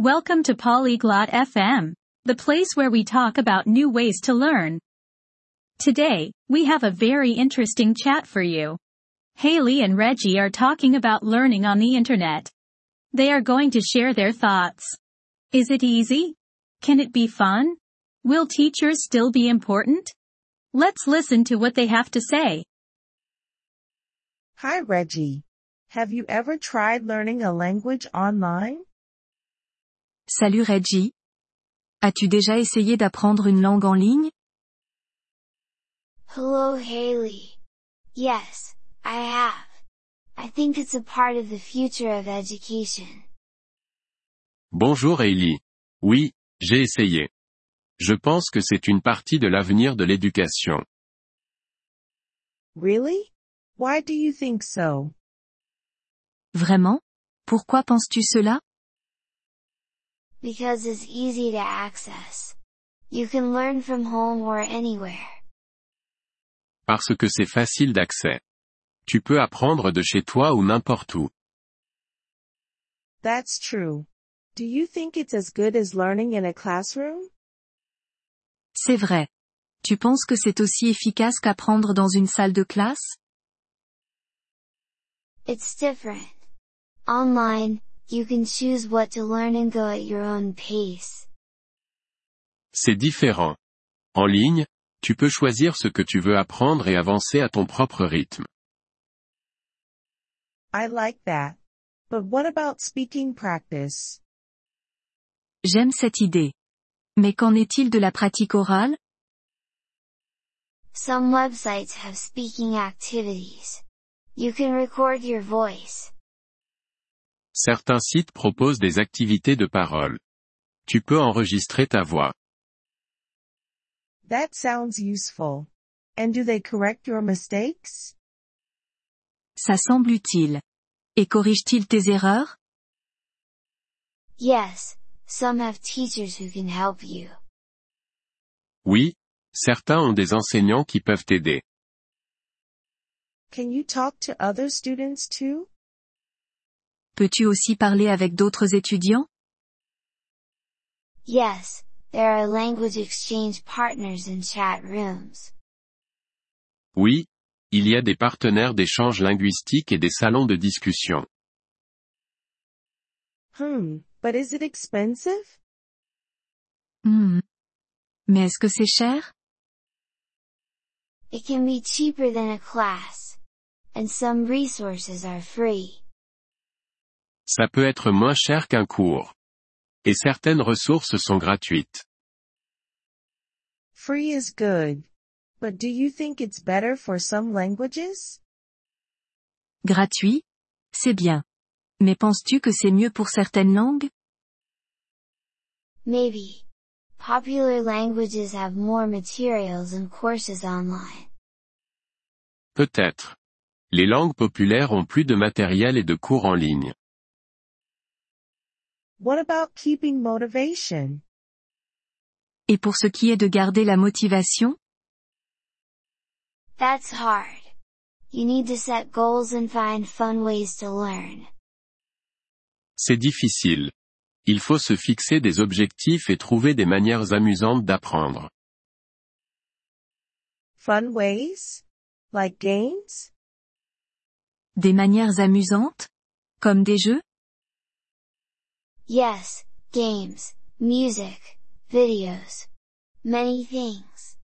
Welcome to Polyglot FM, the place where we talk about new ways to learn. Today, we have a very interesting chat for you. Haley and Reggie are talking about learning on the internet. They are going to share their thoughts. Is it easy? Can it be fun? Will teachers still be important? Let's listen to what they have to say. Hi Reggie. Have you ever tried learning a language online? Salut Reggie. As-tu déjà essayé d'apprendre une langue en ligne? Hello Haley. Yes, I have. I think it's a part of the future of education. Bonjour Hailey. Oui, j'ai essayé. Je pense que c'est une partie de l'avenir de l'éducation. Really? Why do you think so? Vraiment? Pourquoi penses-tu cela? Because it's easy to access. You can learn from home or anywhere. Parce que c'est facile d'accès. Tu peux apprendre de chez toi ou n'importe où. That's true. Do you think it's as good as learning in a classroom? C'est vrai. Tu penses que c'est aussi efficace qu'apprendre dans une salle de classe? It's different. Online, you can choose what to learn and go at your own pace. C'est différent. En ligne, tu peux choisir ce que tu veux apprendre et avancer à ton propre rythme. I like that. But what about speaking practice? J'aime cette idée. Mais qu'en est-il de la pratique orale? Some websites have speaking activities. You can record your voice. Certains sites proposent des activités de parole. Tu peux enregistrer ta voix. That sounds useful. And do they correct your mistakes? Ça semble utile. Et corrige-t-il tes erreurs? Yes, some have teachers who can help you. Oui, certains ont des enseignants qui peuvent t'aider. Can you talk to other students too? Peux-tu aussi parler avec d'autres étudiants? Yes, there are language exchange partners in chat rooms. Oui, il y a des partenaires d'échange linguistique et des salons de discussion. Hmm, but is it expensive? Hmm. Mais est-ce que c'est cher? It can be cheaper than a class. And some resources are free. Ça peut être moins cher qu'un cours. Et certaines ressources sont gratuites. Free is good. But do you think it's better for some languages? Gratuit? C'est bien. Mais penses-tu que c'est mieux pour certaines langues? Maybe. Popular languages have more materials and courses online. Peut-être. Les langues populaires ont plus de matériel et de cours en ligne. What about keeping motivation? Et pour ce qui est de garder la motivation? That's hard. You need to set goals and find fun ways to learn. C'est difficile. Il faut se fixer des objectifs et trouver des manières amusantes d'apprendre. Fun ways? Like games? Des manières amusantes? Comme des jeux? Yes, games, music, videos. Many things.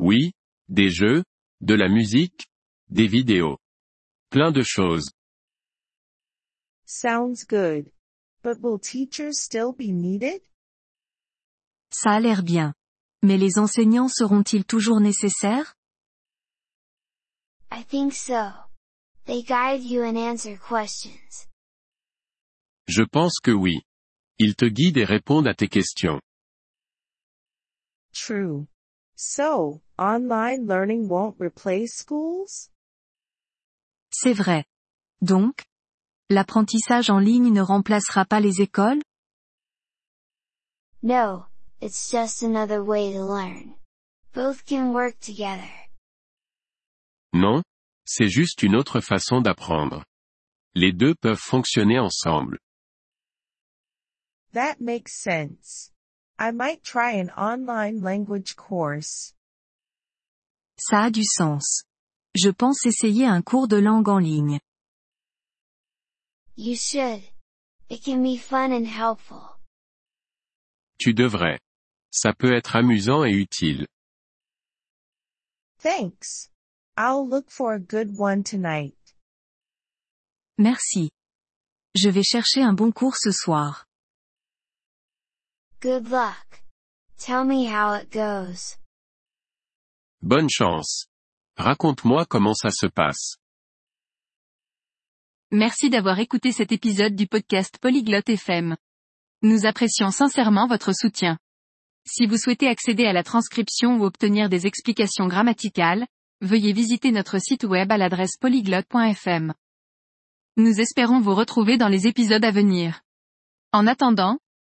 Oui, des jeux, de la musique, des vidéos. Plein de choses. Sounds good. But will teachers still be needed? Ça a l'air bien. Mais les enseignants seront-ils toujours nécessaires? I think so. They guide you and answer questions. Je pense que oui. Ils te guident et répondent à tes questions. True. So, online learning won't replace schools? C'est vrai. Donc, l'apprentissage en ligne ne remplacera pas les écoles? No, it's just another way to learn. Both can work together. Non, c'est juste une autre façon d'apprendre. Les deux peuvent fonctionner ensemble. That makes sense. I might try an online language course. Ça a du sens. Je pense essayer un cours de langue en ligne. You should. It can be fun and helpful. Tu devrais. Ça peut être amusant et utile. Thanks. I'll look for a good one tonight. Merci. Je vais chercher un bon cours ce soir. Good luck. Tell me how it goes. Bonne chance. Raconte-moi comment ça se passe. Merci d'avoir écouté cet épisode du podcast Polyglotte FM. Nous apprécions sincèrement votre soutien. Si vous souhaitez accéder à la transcription ou obtenir des explications grammaticales, veuillez visiter notre site web à l'adresse polyglotte.fm. Nous espérons vous retrouver dans les épisodes à venir. En attendant,